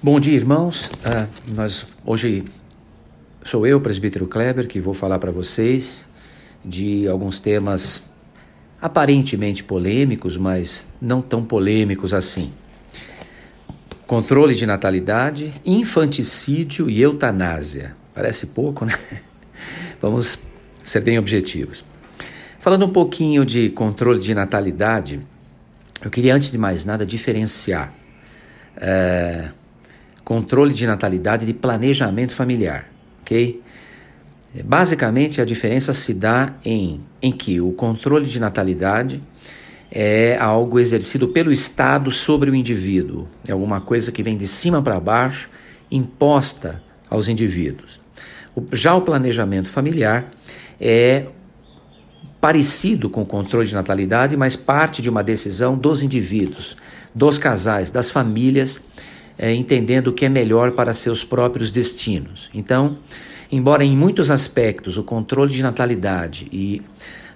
Bom dia, irmãos. Uh, nós, hoje sou eu, presbítero Kleber, que vou falar para vocês de alguns temas aparentemente polêmicos, mas não tão polêmicos assim. Controle de natalidade, infanticídio e eutanásia. Parece pouco, né? Vamos ser bem objetivos. Falando um pouquinho de controle de natalidade, eu queria, antes de mais nada, diferenciar. É, controle de natalidade e de planejamento familiar, ok? Basicamente, a diferença se dá em, em que o controle de natalidade é algo exercido pelo Estado sobre o indivíduo, é alguma coisa que vem de cima para baixo, imposta aos indivíduos. Já o planejamento familiar é parecido com o controle de natalidade, mas parte de uma decisão dos indivíduos, dos casais, das famílias é, entendendo o que é melhor para seus próprios destinos. Então, embora em muitos aspectos o controle de natalidade e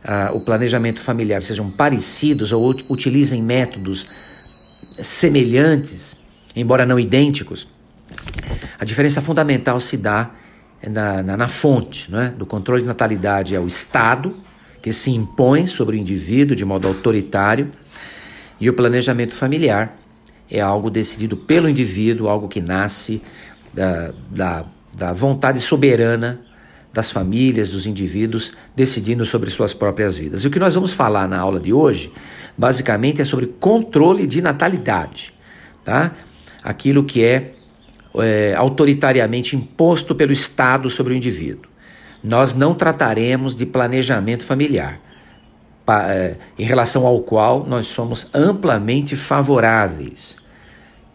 ah, o planejamento familiar sejam parecidos ou utilizem métodos semelhantes, embora não idênticos, a diferença fundamental se dá na, na, na fonte é? do controle de natalidade é o Estado, que se impõe sobre o indivíduo de modo autoritário, e o planejamento familiar é algo decidido pelo indivíduo, algo que nasce da, da, da vontade soberana das famílias, dos indivíduos, decidindo sobre suas próprias vidas. E o que nós vamos falar na aula de hoje, basicamente, é sobre controle de natalidade, tá? Aquilo que é, é autoritariamente imposto pelo Estado sobre o indivíduo. Nós não trataremos de planejamento familiar, é, em relação ao qual nós somos amplamente favoráveis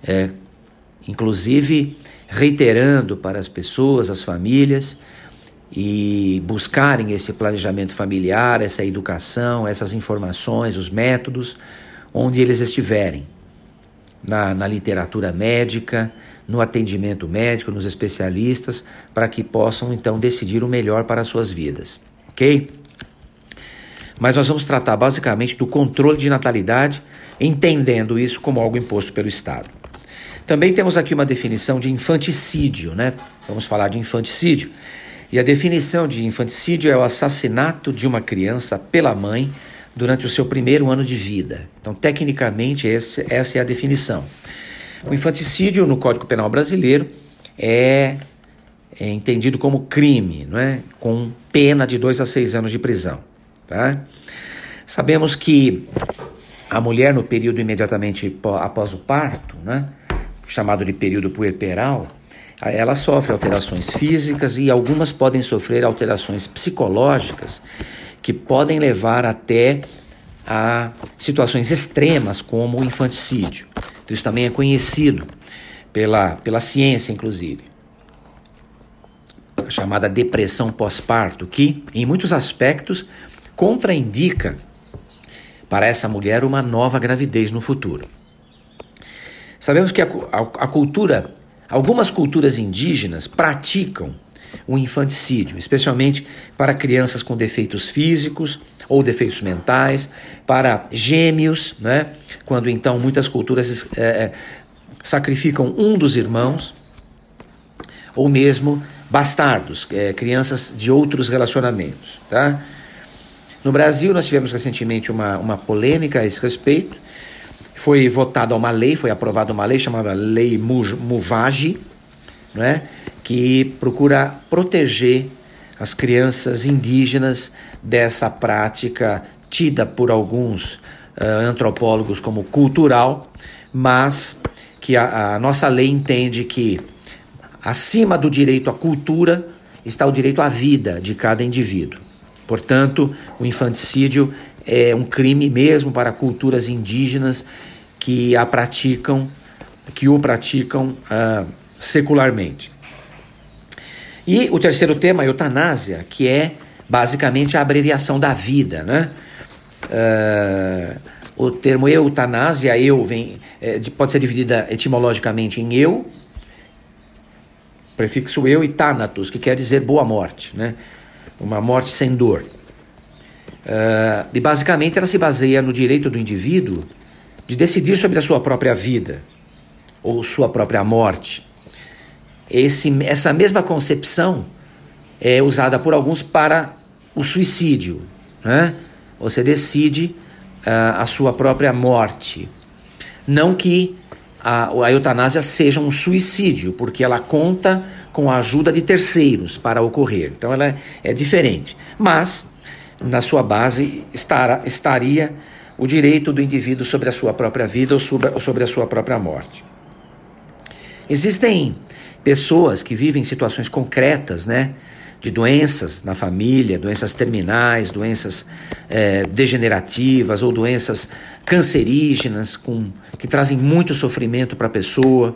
é, inclusive reiterando para as pessoas, as famílias, e buscarem esse planejamento familiar, essa educação, essas informações, os métodos, onde eles estiverem. Na, na literatura médica, no atendimento médico, nos especialistas, para que possam então decidir o melhor para as suas vidas. Ok? Mas nós vamos tratar basicamente do controle de natalidade, entendendo isso como algo imposto pelo Estado. Também temos aqui uma definição de infanticídio, né? Vamos falar de infanticídio. E a definição de infanticídio é o assassinato de uma criança pela mãe durante o seu primeiro ano de vida. Então, tecnicamente, esse, essa é a definição. O infanticídio no Código Penal brasileiro é, é entendido como crime, não é? com pena de dois a seis anos de prisão. Tá? Sabemos que a mulher, no período imediatamente após o parto, né, chamado de período puerperal, ela sofre alterações físicas e algumas podem sofrer alterações psicológicas que podem levar até a situações extremas como o infanticídio. Então, isso também é conhecido pela, pela ciência, inclusive. A chamada depressão pós-parto, que, em muitos aspectos, contraindica para essa mulher uma nova gravidez no futuro. Sabemos que a, a, a cultura, algumas culturas indígenas praticam o infanticídio, especialmente para crianças com defeitos físicos ou defeitos mentais, para gêmeos, né? quando então muitas culturas é, sacrificam um dos irmãos, ou mesmo bastardos, é, crianças de outros relacionamentos. Tá? No Brasil, nós tivemos recentemente uma, uma polêmica a esse respeito, foi votada uma lei, foi aprovada uma lei chamada Lei Muvage, né, que procura proteger as crianças indígenas dessa prática tida por alguns uh, antropólogos como cultural, mas que a, a nossa lei entende que acima do direito à cultura está o direito à vida de cada indivíduo. Portanto, o infanticídio é um crime mesmo para culturas indígenas que a praticam, que o praticam uh, secularmente. E o terceiro tema, eutanásia, que é basicamente a abreviação da vida, né? Uh, o termo eutanásia, eu, vem, é, pode ser dividida etimologicamente em eu, prefixo eu, e thanatos, que quer dizer boa morte, né? Uma morte sem dor. Uh, e basicamente ela se baseia no direito do indivíduo de decidir sobre a sua própria vida, ou sua própria morte. Esse, essa mesma concepção é usada por alguns para o suicídio. Né? Você decide uh, a sua própria morte. Não que a, a eutanásia seja um suicídio, porque ela conta com a ajuda de terceiros para ocorrer. Então ela é, é diferente. Mas, na sua base, estará, estaria o direito do indivíduo sobre a sua própria vida ou sobre, ou sobre a sua própria morte. Existem pessoas que vivem situações concretas, né? De doenças na família, doenças terminais, doenças é, degenerativas ou doenças cancerígenas com, que trazem muito sofrimento para a pessoa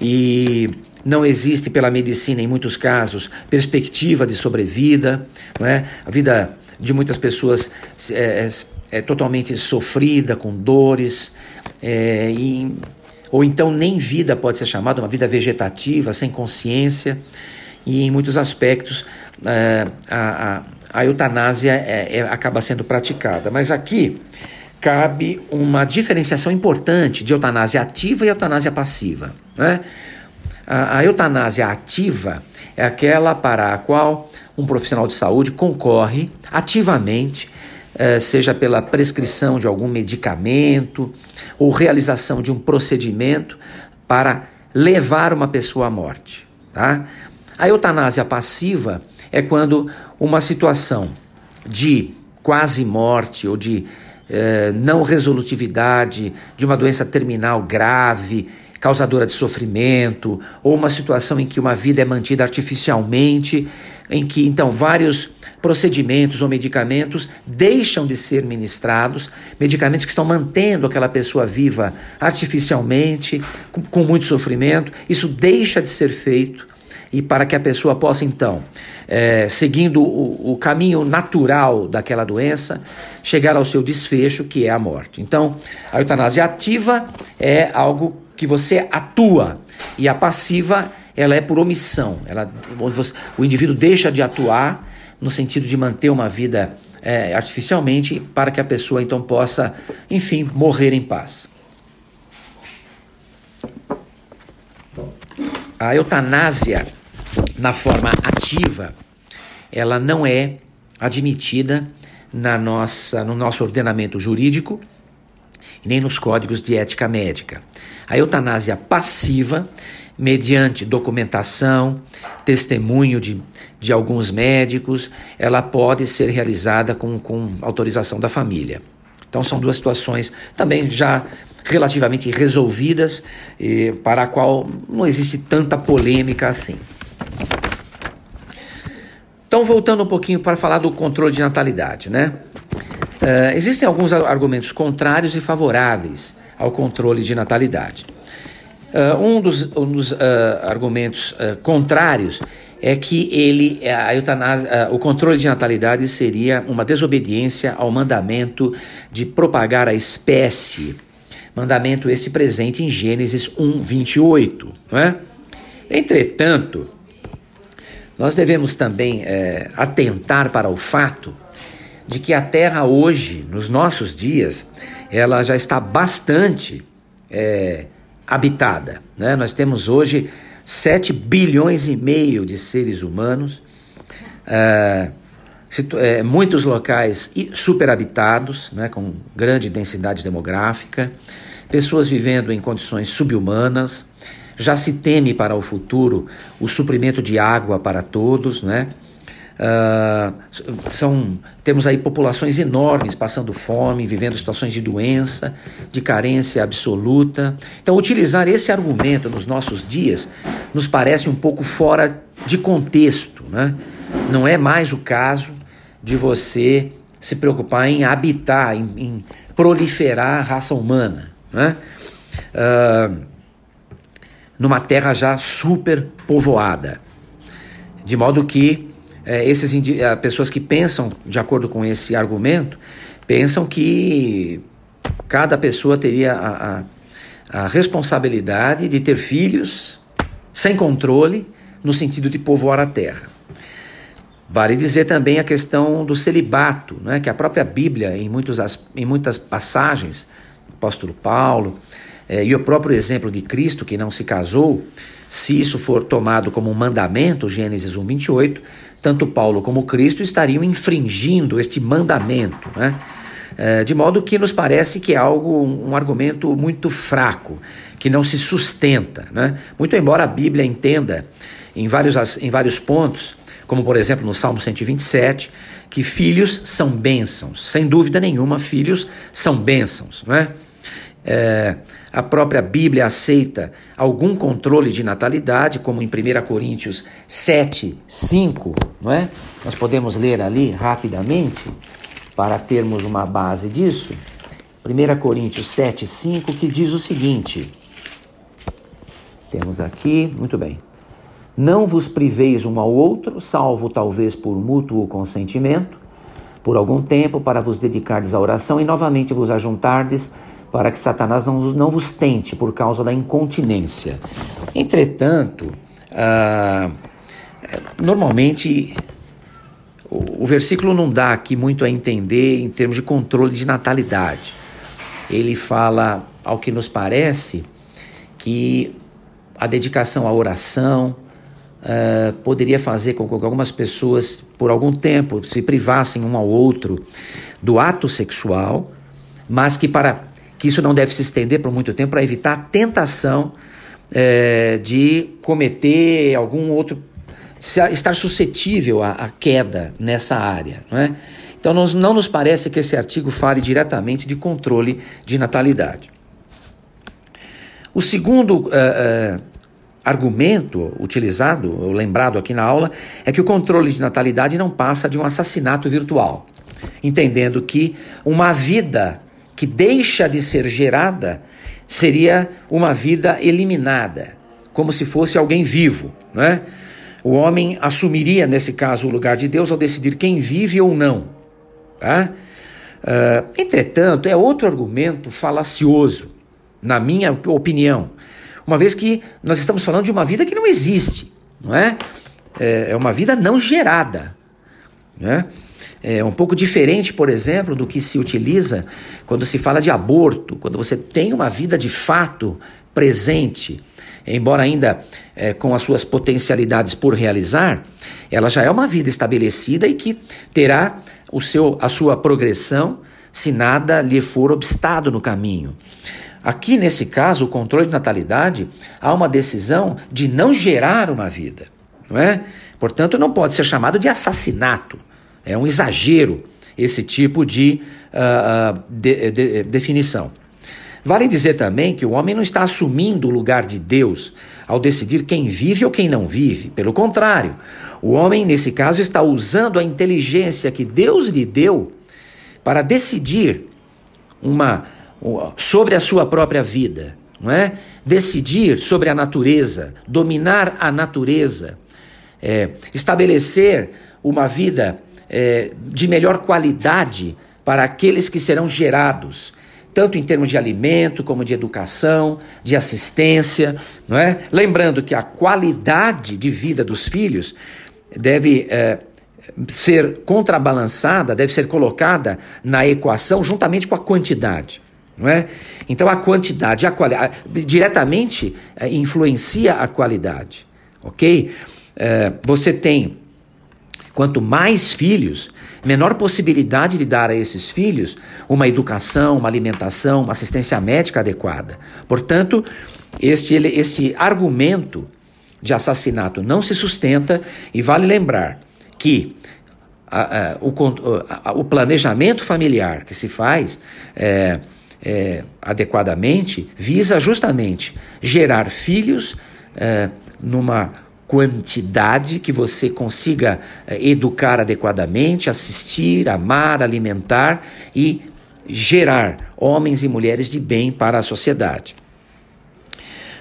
e não existe pela medicina, em muitos casos, perspectiva de sobrevida. Não é? A vida de muitas pessoas é, é, é totalmente sofrida, com dores, é, e ou então nem vida pode ser chamada, uma vida vegetativa, sem consciência, e em muitos aspectos é, a, a, a, eutanásia é, acaba sendo praticada. Mas aqui cabe uma diferenciação importante de eutanásia ativa e eutanásia passiva. Né? A, a eutanásia ativa é aquela para a qual um profissional de saúde concorre ativamente eh, seja pela prescrição de algum medicamento ou realização de um procedimento para levar uma pessoa à morte. Tá? A eutanásia passiva é quando uma situação de quase morte ou de eh, não resolutividade, de uma doença terminal grave, causadora de sofrimento, ou uma situação em que uma vida é mantida artificialmente, em que então vários procedimentos ou medicamentos deixam de ser ministrados, medicamentos que estão mantendo aquela pessoa viva artificialmente, com, com muito sofrimento, isso deixa de ser feito e para que a pessoa possa então, é, seguindo o, o, caminho natural daquela doença, chegar ao seu desfecho, que é a morte. Então, a eutanásia ativa é algo que você atua e a passiva ela é por omissão. Ela, o indivíduo deixa de atuar no sentido de manter uma vida é, artificialmente para que a pessoa então possa, enfim, morrer em paz. A eutanásia na forma ativa, ela não é admitida na nossa, no nosso ordenamento jurídico nem nos códigos de ética médica. A eutanásia passiva mediante documentação, testemunho de, de alguns médicos, ela pode ser realizada com, com autorização da família. Então, são duas situações também já relativamente resolvidas, para a qual não existe tanta polêmica assim. Então, voltando um pouquinho para falar do controle de natalidade, né? Uh, existem alguns argumentos contrários e favoráveis ao controle de natalidade. Uh, um dos, um dos uh, argumentos uh, contrários é que ele, a eutanásia, o controle de natalidade seria uma desobediência ao mandamento de propagar a espécie. Mandamento esse presente em Gênesis 1, 28. Não é? Entretanto, nós devemos também é, atentar para o fato de que a Terra hoje, nos nossos dias, ela já está bastante é, habitada. Né? Nós temos hoje 7 bilhões e meio de seres humanos, é, é, muitos locais superhabitados, né, com grande densidade demográfica, pessoas vivendo em condições subhumanas, já se teme para o futuro o suprimento de água para todos, né? Uh, são, temos aí populações enormes passando fome, vivendo situações de doença, de carência absoluta. Então, utilizar esse argumento nos nossos dias nos parece um pouco fora de contexto. Né? Não é mais o caso de você se preocupar em habitar, em, em proliferar a raça humana. Né? Uh, numa terra já super povoada. De modo que é, esses uh, pessoas que pensam de acordo com esse argumento pensam que cada pessoa teria a, a, a responsabilidade de ter filhos sem controle no sentido de povoar a terra. Vale dizer também a questão do celibato, né, que a própria Bíblia, em, muitos, em muitas passagens, o apóstolo Paulo, é, e o próprio exemplo de Cristo que não se casou, se isso for tomado como um mandamento, Gênesis 1, 28, tanto Paulo como Cristo estariam infringindo este mandamento, né? É, de modo que nos parece que é algo, um argumento muito fraco, que não se sustenta. Né? Muito embora a Bíblia entenda em vários, em vários pontos, como por exemplo no Salmo 127, que filhos são bênçãos. Sem dúvida nenhuma, filhos são bênçãos. Não é? A própria Bíblia aceita algum controle de natalidade, como em 1 Coríntios 7, 5, não é? Nós podemos ler ali rapidamente para termos uma base disso. 1 Coríntios 7, 5, que diz o seguinte: temos aqui, muito bem. Não vos priveis um ao outro, salvo talvez por mútuo consentimento, por algum tempo, para vos dedicardes à oração e novamente vos ajuntardes para que Satanás não, não vos tente por causa da incontinência. Entretanto, ah, normalmente o, o versículo não dá aqui muito a entender em termos de controle de natalidade. Ele fala, ao que nos parece, que a dedicação à oração uh, poderia fazer com que algumas pessoas, por algum tempo, se privassem um ao outro do ato sexual, mas que para que isso não deve se estender por muito tempo para evitar a tentação é, de cometer algum outro, estar suscetível à, à queda nessa área, não é? Então nós, não nos parece que esse artigo fale diretamente de controle de natalidade. O segundo uh, uh, argumento utilizado, lembrado aqui na aula, é que o controle de natalidade não passa de um assassinato virtual, entendendo que uma vida que deixa de ser gerada seria uma vida eliminada, como se fosse alguém vivo, não é? O homem assumiria, nesse caso, o lugar de Deus ao decidir quem vive ou não. Tá? Uh, entretanto, é outro argumento falacioso, na minha opinião, uma vez que nós estamos falando de uma vida que não existe, não é? É, é uma vida não gerada, né? É um pouco diferente, por exemplo, do que se utiliza quando se fala de aborto, quando você tem uma vida de fato presente, embora ainda é, com as suas potencialidades por realizar, ela já é uma vida estabelecida e que terá o seu, a sua progressão se nada lhe for obstado no caminho. Aqui, nesse caso, o controle de natalidade, há uma decisão de não gerar uma vida, não é? Portanto, não pode ser chamado de assassinato. É um exagero esse tipo de, uh, de, de, definição. Vale dizer também que o homem não está assumindo o lugar de Deus ao decidir quem vive ou quem não vive. Pelo contrário, o homem, nesse caso, está usando a inteligência que Deus lhe deu para decidir uma, sobre a sua própria vida, não é? Decidir sobre a natureza, dominar a natureza, é, estabelecer uma vida é, de melhor qualidade para aqueles que serão gerados, tanto em termos de alimento, como de educação, de assistência, não é? Lembrando que a qualidade de vida dos filhos deve é, ser contrabalançada, deve ser colocada na equação juntamente com a quantidade. Não é? Então a quantidade a quali diretamente é, influencia a qualidade. Ok? É, você tem Quanto mais filhos, menor possibilidade de dar a esses filhos uma educação, uma alimentação, uma assistência médica adequada. Portanto, este, esse argumento de assassinato não se sustenta e vale lembrar que a, a, o, a, o, planejamento familiar que se faz é, é, adequadamente visa justamente gerar filhos é, numa quantidade que você consiga eh, educar adequadamente, assistir, amar, alimentar e gerar homens e mulheres de bem para a sociedade.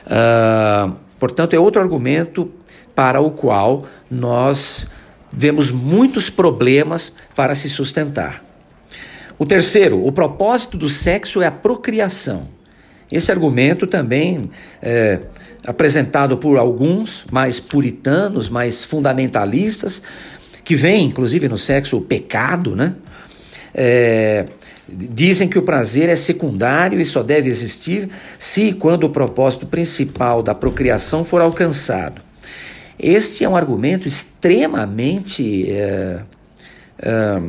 Uh, portanto, é outro argumento para o qual nós vemos muitos problemas para se sustentar. O terceiro, o propósito do sexo é a procriação. Esse argumento também é, apresentado por alguns mais puritanos, mais fundamentalistas, que veem, inclusive, no sexo o pecado, né? É, dizem que o prazer é secundário e só deve existir se quando o propósito principal da procriação for alcançado. Este é um argumento extremamente, é, é,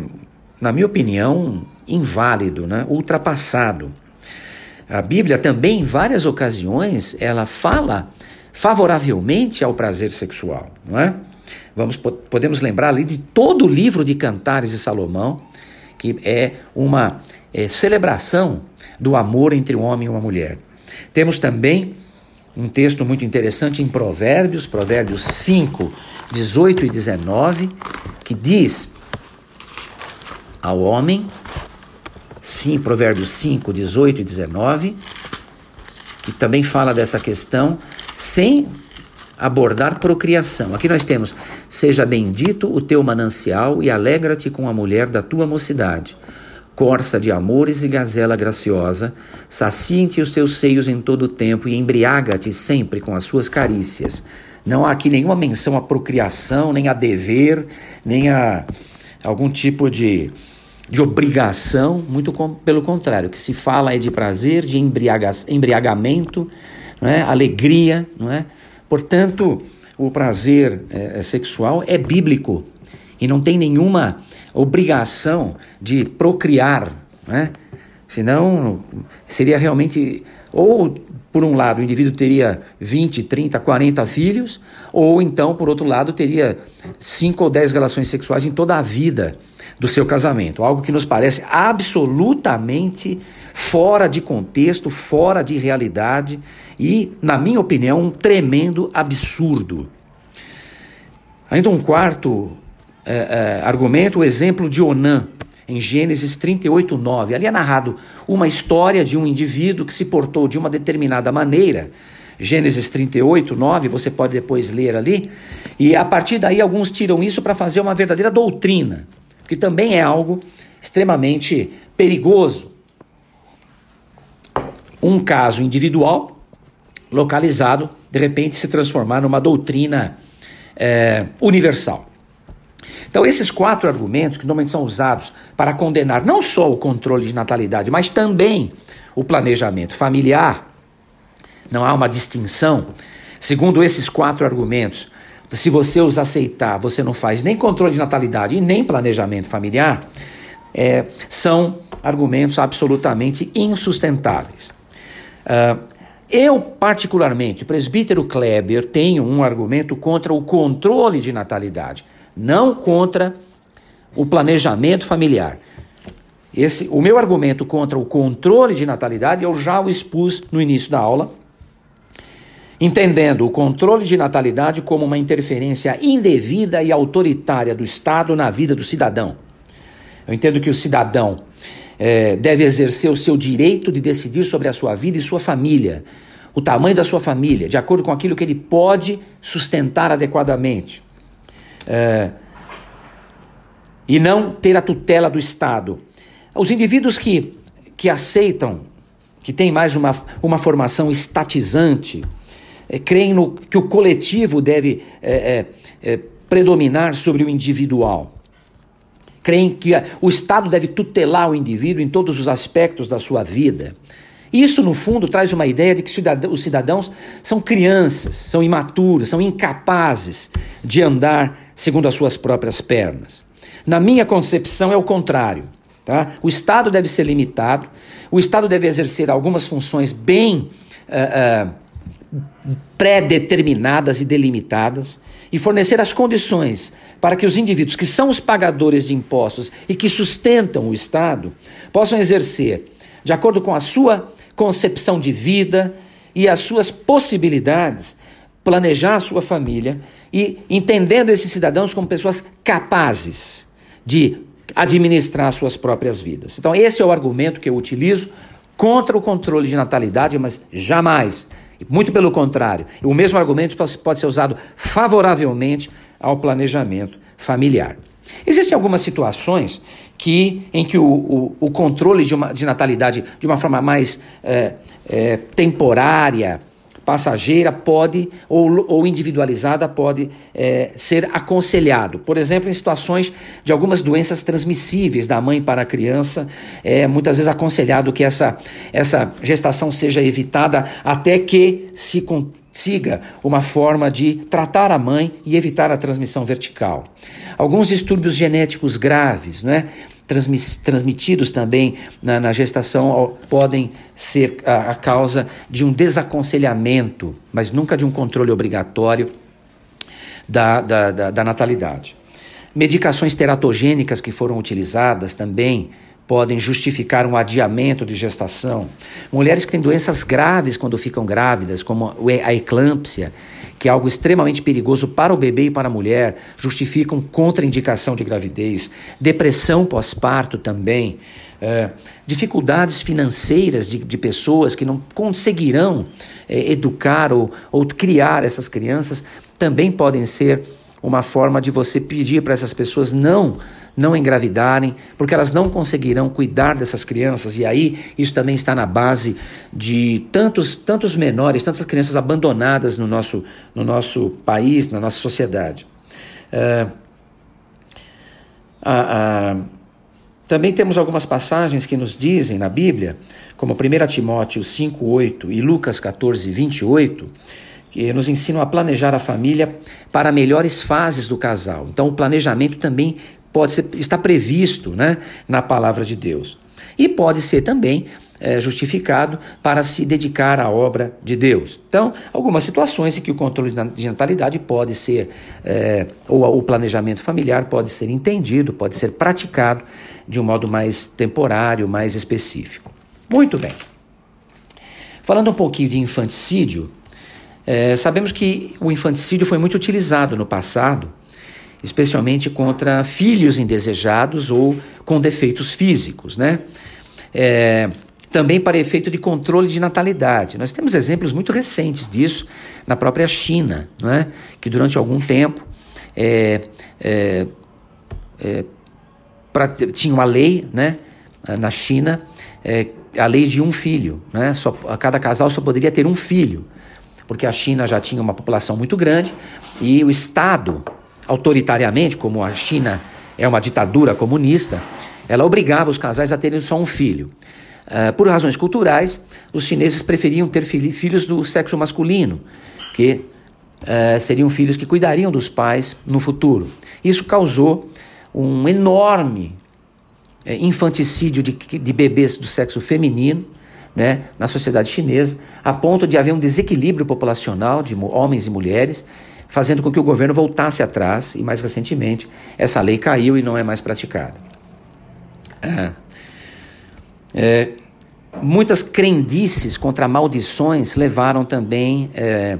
na minha opinião, inválido, né? ultrapassado. A Bíblia também, em várias ocasiões, ela fala favoravelmente ao prazer sexual, não é? Vamos, podemos lembrar ali de todo o livro de Cantares de Salomão, que é uma é, celebração do amor entre um homem e uma mulher. Temos também um texto muito interessante em Provérbios, Provérbios 5, 18 e 19, que diz ao homem, sim, Provérbios 5, 18 e 19, que também fala dessa questão, sem abordar procriação. Aqui nós temos: Seja bendito o teu manancial e alegra-te com a mulher da tua mocidade. Corça de amores e gazela graciosa, saciem-te os teus seios em todo o tempo e embriaga-te sempre com as suas carícias. Não há aqui nenhuma menção à procriação, nem a dever, nem a algum tipo de, de obrigação, muito com, pelo contrário, o que se fala é de prazer, de embriaga, embriagamento, não é? alegria, não é? Portanto, o prazer é, sexual é bíblico e não tem nenhuma obrigação de procriar, né? Senão seria realmente ou por um lado o indivíduo teria 20, 30, 40 filhos, ou então por outro lado teria 5 ou 10 relações sexuais em toda a vida do seu casamento, algo que nos parece absolutamente fora de contexto, fora de realidade e, na minha opinião, um tremendo absurdo. Ainda um quarto é, é, argumento, o exemplo de Onã, em Gênesis 38, 9. Ali é narrado uma história de um indivíduo que se portou de uma determinada maneira. Gênesis 38, 9, você pode depois ler ali. E a partir daí, alguns tiram isso para fazer uma verdadeira doutrina, que também é algo extremamente perigoso. Um caso individual localizado, de repente se transformar numa doutrina é, universal. Então, esses quatro argumentos que normalmente são usados para condenar não só o controle de natalidade, mas também o planejamento familiar, não há uma distinção. Segundo esses quatro argumentos, se você os aceitar, você não faz nem controle de natalidade e nem planejamento familiar, é, são argumentos absolutamente insustentáveis. Uh, eu, particularmente, presbítero Kleber, tenho um argumento contra o controle de natalidade, não contra o planejamento familiar. Esse, o meu argumento contra o controle de natalidade eu já o expus no início da aula, entendendo o controle de natalidade como uma interferência indevida e autoritária do Estado na vida do cidadão. Eu entendo que o cidadão é, deve exercer o seu direito de decidir sobre a sua vida e sua família, o tamanho da sua família, de acordo com aquilo que ele pode sustentar adequadamente. É, e não ter a tutela do Estado. Os indivíduos que, que aceitam, que têm mais uma, uma formação estatizante, é, creem no, que o coletivo deve é, é, é predominar sobre o individual creem que o Estado deve tutelar o indivíduo em todos os aspectos da sua vida. Isso, no fundo, traz uma ideia de que os cidadãos são crianças, são imaturos, são incapazes de andar segundo as suas próprias pernas. Na minha concepção, é o contrário. Tá? O Estado deve ser limitado, o Estado deve exercer algumas funções bem uh, uh, pré-determinadas e delimitadas e fornecer as condições para que os indivíduos que são os pagadores de impostos e que sustentam o Estado possam exercer, de acordo com a sua concepção de vida e as suas possibilidades, planejar a sua família e entendendo esses cidadãos como pessoas capazes de administrar suas próprias vidas. Então, esse é o argumento que eu utilizo contra o controle de natalidade, mas jamais muito pelo contrário, o mesmo argumento pode ser usado favoravelmente ao planejamento familiar. Existem algumas situações que, em que o, o, o controle de, uma, de natalidade de uma forma mais é, é, temporária passageira pode, ou, ou individualizada, pode é, ser aconselhado. Por exemplo, em situações de algumas doenças transmissíveis da mãe para a criança, é muitas vezes aconselhado que essa, essa gestação seja evitada até que se consiga uma forma de tratar a mãe e evitar a transmissão vertical. Alguns distúrbios genéticos graves, não é? Transmitidos também na, na gestação podem ser a, a, causa de um desaconselhamento, mas nunca de um controle obrigatório da, da, da, da natalidade. Medicações teratogênicas que foram utilizadas também podem justificar um adiamento de gestação. Mulheres que têm doenças graves quando ficam grávidas, como a eclâmpsia, que é algo extremamente perigoso para o bebê e para a mulher, justificam contraindicação de gravidez, depressão pós-parto também, é, dificuldades financeiras de, de, pessoas que não conseguirão é, educar ou, ou criar essas crianças, também podem ser uma forma de você pedir para essas pessoas não não engravidarem, porque elas não conseguirão cuidar dessas crianças. E aí isso também está na base de tantos tantos menores, tantas crianças abandonadas no nosso no nosso país, na nossa sociedade. A, também temos algumas passagens que nos dizem na Bíblia, como 1 Timóteo 5,8 e Lucas 14, 28, que nos ensinam a planejar a família para melhores fases do casal. Então, o planejamento também pode ser, está previsto né, na palavra de Deus. E pode ser também é, justificado para se dedicar à obra de Deus. Então, algumas situações em que o controle de natalidade pode ser, é, ou o planejamento familiar pode ser entendido, pode ser praticado de um modo mais temporário, mais específico. Muito bem. Falando um pouquinho de infanticídio, é, sabemos que o infanticídio foi muito utilizado no passado, especialmente contra filhos indesejados ou com defeitos físicos, né? É, também para efeito de controle de natalidade. Nós temos exemplos muito recentes disso na própria China, não é? que durante algum tempo é, é, é pra, tinha uma lei né, na China, é, a lei de um filho. Né? Só, cada casal só poderia ter um filho porque a China já tinha uma população muito grande e o Estado, autoritariamente, como a China é uma ditadura comunista, ela obrigava os casais a terem só um filho. Uh, por razões culturais, os chineses preferiam ter filhos do sexo masculino, que uh, seriam filhos que cuidariam dos pais no futuro. Isso causou um enorme uh, infanticídio de, de bebês do sexo feminino, né, na sociedade chinesa, a ponto de haver um desequilíbrio populacional de homens e mulheres, fazendo com que o governo voltasse atrás e, mais recentemente, essa lei caiu e não é mais praticada. É. É, muitas crendices contra maldições levaram também é,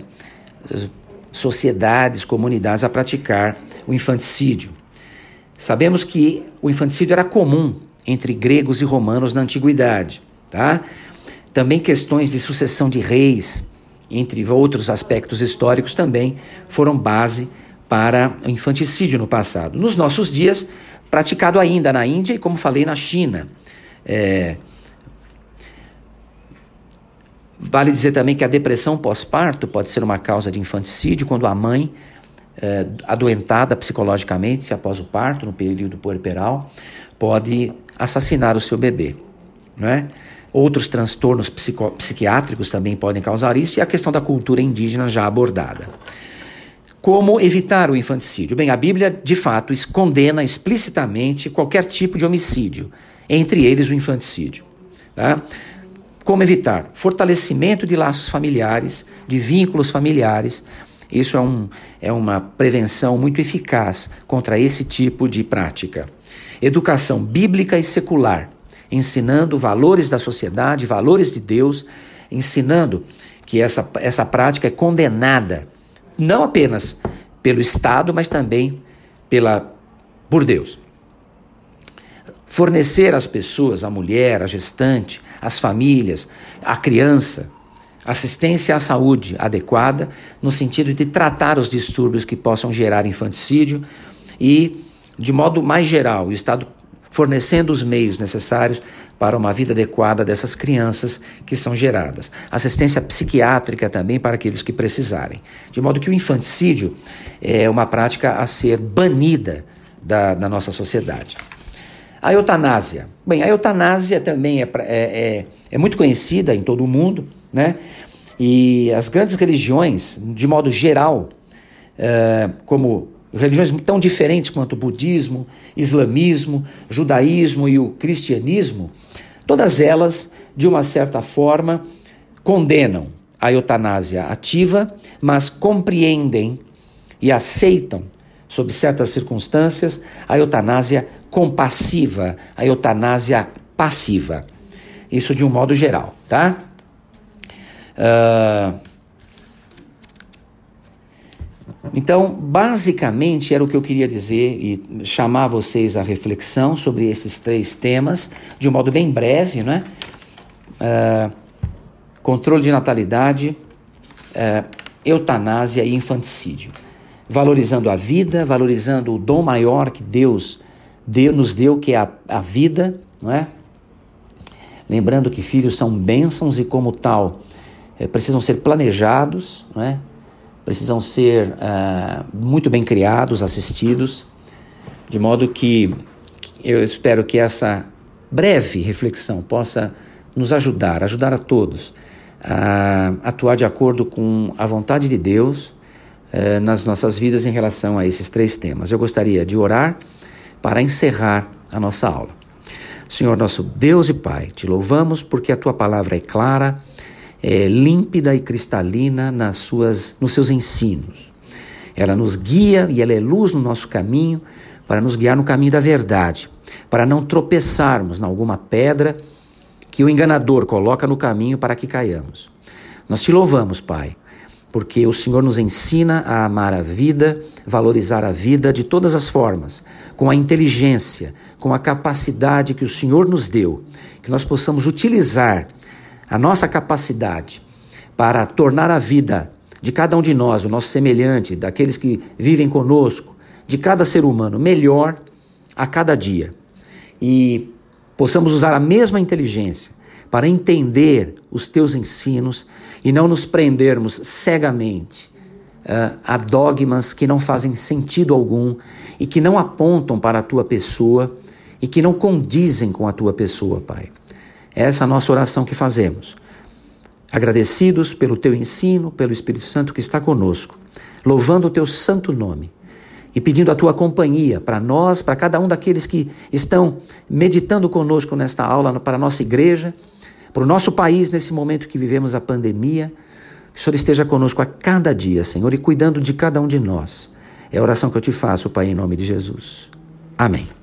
sociedades, comunidades a praticar o infanticídio. Sabemos que o infanticídio era comum entre gregos e romanos na antiguidade, tá? Também questões de sucessão de reis, entre outros aspectos históricos, também foram base para o infanticídio no passado. Nos nossos dias, praticado ainda na Índia e, como falei, na China. É... Vale dizer também que a depressão pós-parto pode ser uma causa de infanticídio quando a mãe, é, adoentada psicologicamente após o parto, no período puerperal, pode assassinar o seu bebê. Não é? Outros transtornos psiquiátricos também podem causar isso, e a questão da cultura indígena já abordada. Como evitar o infanticídio? Bem, a Bíblia, de fato, condena explicitamente qualquer tipo de homicídio, entre eles o infanticídio. Tá? Como evitar? Fortalecimento de laços familiares, de vínculos familiares. Isso é, um, é uma prevenção muito eficaz contra esse tipo de prática. Educação bíblica e secular ensinando valores da sociedade, valores de Deus, ensinando que essa, essa prática é condenada não apenas pelo Estado, mas também pela, por Deus. Fornecer às pessoas, a mulher, a gestante, as famílias, a criança, assistência à saúde adequada, no sentido de tratar os distúrbios que possam gerar infanticídio e, de modo mais geral, o Estado fornecendo os meios necessários para uma vida adequada dessas crianças que são geradas. Assistência psiquiátrica também para aqueles que precisarem. De modo que o infanticídio é uma prática a ser banida da, da nossa sociedade. A eutanásia. Bem, a eutanásia também é, é, é, é muito conhecida em todo o mundo, né? E as grandes religiões, de modo geral, é, como religiões tão diferentes quanto o budismo, islamismo, judaísmo e o cristianismo, todas elas, de uma certa forma, condenam a eutanásia ativa, mas compreendem e aceitam, sob certas circunstâncias, a eutanásia compassiva, a eutanásia passiva. Isso de um modo geral, tá? Uh, então, basicamente, era o que eu queria dizer e chamar vocês à reflexão sobre esses três temas, de um modo bem breve, né? Uh, controle de natalidade, uh, eutanásia e infanticídio. Valorizando a vida, valorizando o dom maior que Deus deu, nos deu, que é a, a vida, não é? Lembrando que filhos são bênçãos e, como tal, é, precisam ser planejados, não é? Precisam ser uh, muito bem criados, assistidos, de modo que eu espero que essa breve reflexão possa nos ajudar, ajudar a todos a atuar de acordo com a vontade de Deus uh, nas nossas vidas em relação a esses três temas. Eu gostaria de orar para encerrar a nossa aula. Senhor nosso Deus e Pai, te louvamos porque a tua palavra é clara é, límpida e cristalina nas suas, nos seus ensinos. Ela nos guia e ela é luz no nosso caminho para nos guiar no caminho da verdade, para não tropeçarmos em alguma pedra que o enganador coloca no caminho para que caiamos. Nós te louvamos, Pai, porque o Senhor nos ensina a amar a vida, valorizar a vida de todas as formas, com a inteligência, com a capacidade que o Senhor nos deu, que nós possamos utilizar a nossa capacidade para tornar a vida de cada um de nós, o nosso semelhante, daqueles que vivem conosco, de cada ser humano, melhor a cada dia. E possamos usar a mesma inteligência para entender os teus ensinos e não nos prendermos cegamente uh, a dogmas que não fazem sentido algum e que não apontam para a tua pessoa e que não condizem com a tua pessoa, Pai. É essa a nossa oração que fazemos. Agradecidos pelo teu ensino, pelo Espírito Santo que está conosco, louvando o teu santo nome e pedindo a tua companhia para nós, para cada um daqueles que estão meditando conosco nesta aula, para a nossa igreja, para o nosso país nesse momento que vivemos a pandemia. Que o Senhor esteja conosco a cada dia, Senhor, e cuidando de cada um de nós. É a oração que eu te faço, Pai, em nome de Jesus. Amém.